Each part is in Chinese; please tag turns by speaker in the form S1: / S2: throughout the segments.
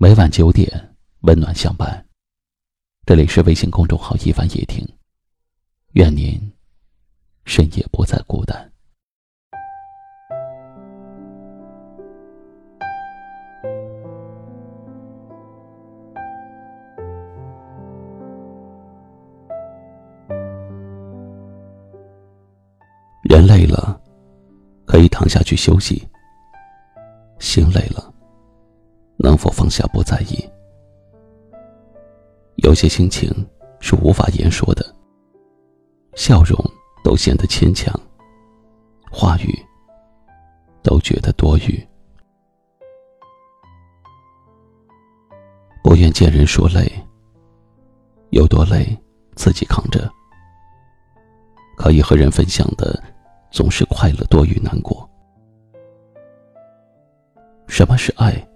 S1: 每晚九点，温暖相伴。这里是微信公众号“一凡夜听”，愿您深夜不再孤单。人累了，可以躺下去休息；心累了，能否放下不在意？有些心情是无法言说的，笑容都显得牵强，话语都觉得多余。不愿见人说累，有多累自己扛着。可以和人分享的。总是快乐多于难过。什么是爱？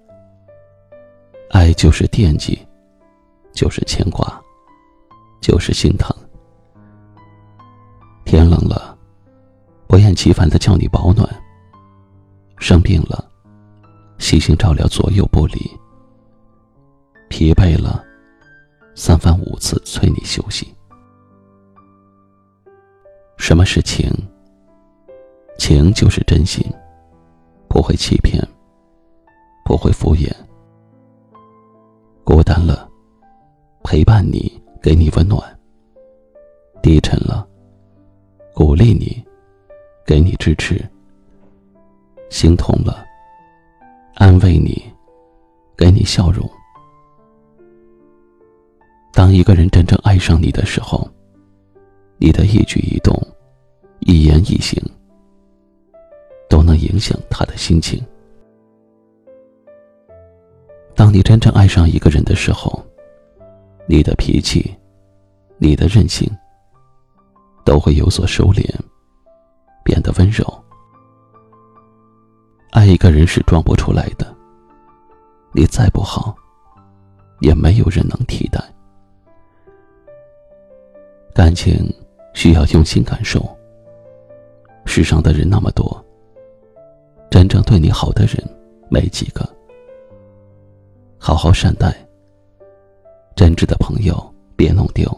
S1: 爱就是惦记，就是牵挂，就是心疼。天冷了，不厌其烦的叫你保暖；生病了，细心照料左右不离；疲惫了，三番五次催你休息。什么是情？情就是真心，不会欺骗，不会敷衍。孤单了，陪伴你，给你温暖；低沉了，鼓励你，给你支持；心痛了，安慰你，给你笑容。当一个人真正爱上你的时候，你的一举一动，一言一行。都能影响他的心情。当你真正爱上一个人的时候，你的脾气，你的任性，都会有所收敛，变得温柔。爱一个人是装不出来的，你再不好，也没有人能替代。感情需要用心感受。世上的人那么多。真正对你好的人没几个，好好善待。真挚的朋友别弄丢，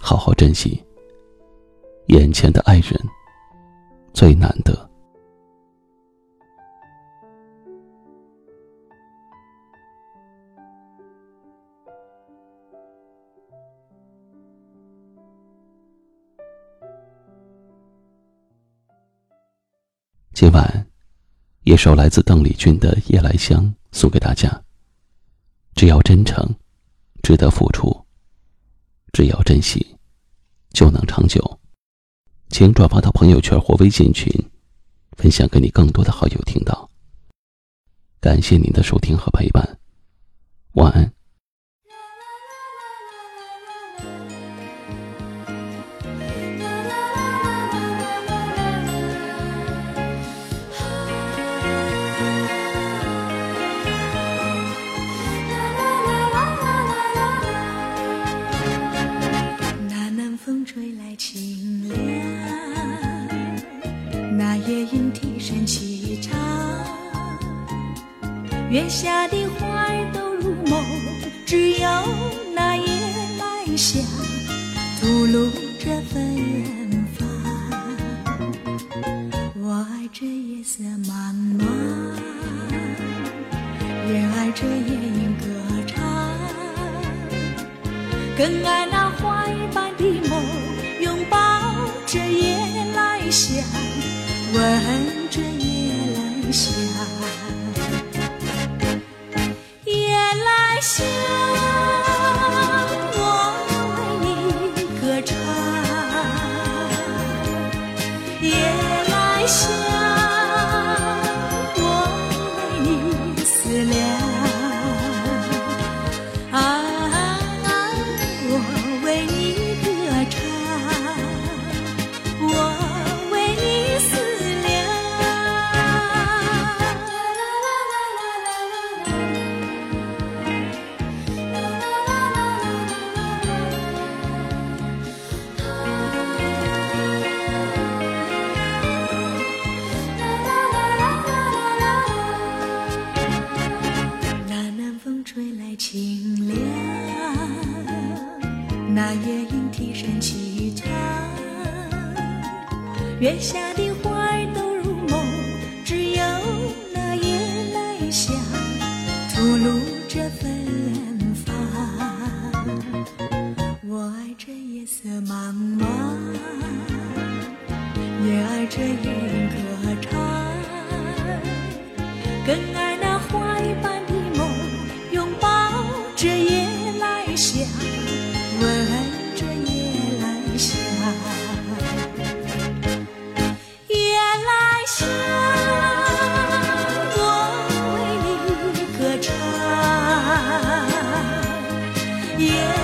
S1: 好好珍惜。眼前的爱人最难得。今晚，一首来自邓丽君的《夜来香》送给大家。只要真诚，值得付出；只要珍惜，就能长久。请转发到朋友圈或微信群，分享给你更多的好友听到。感谢您的收听和陪伴，晚安。
S2: 月下的花儿都入梦，只有那夜来香吐露着芬芳。我爱这夜色茫茫，也爱这夜莺歌唱，更爱那花一般的梦，拥抱着夜来香，闻着夜来香。那夜莺啼声凄长。月下的花儿都入梦，只有那夜来香吐露着芬芳。我爱这夜色茫茫，也爱这夜莺歌唱，更爱那花一般的梦，拥抱着夜来香，夜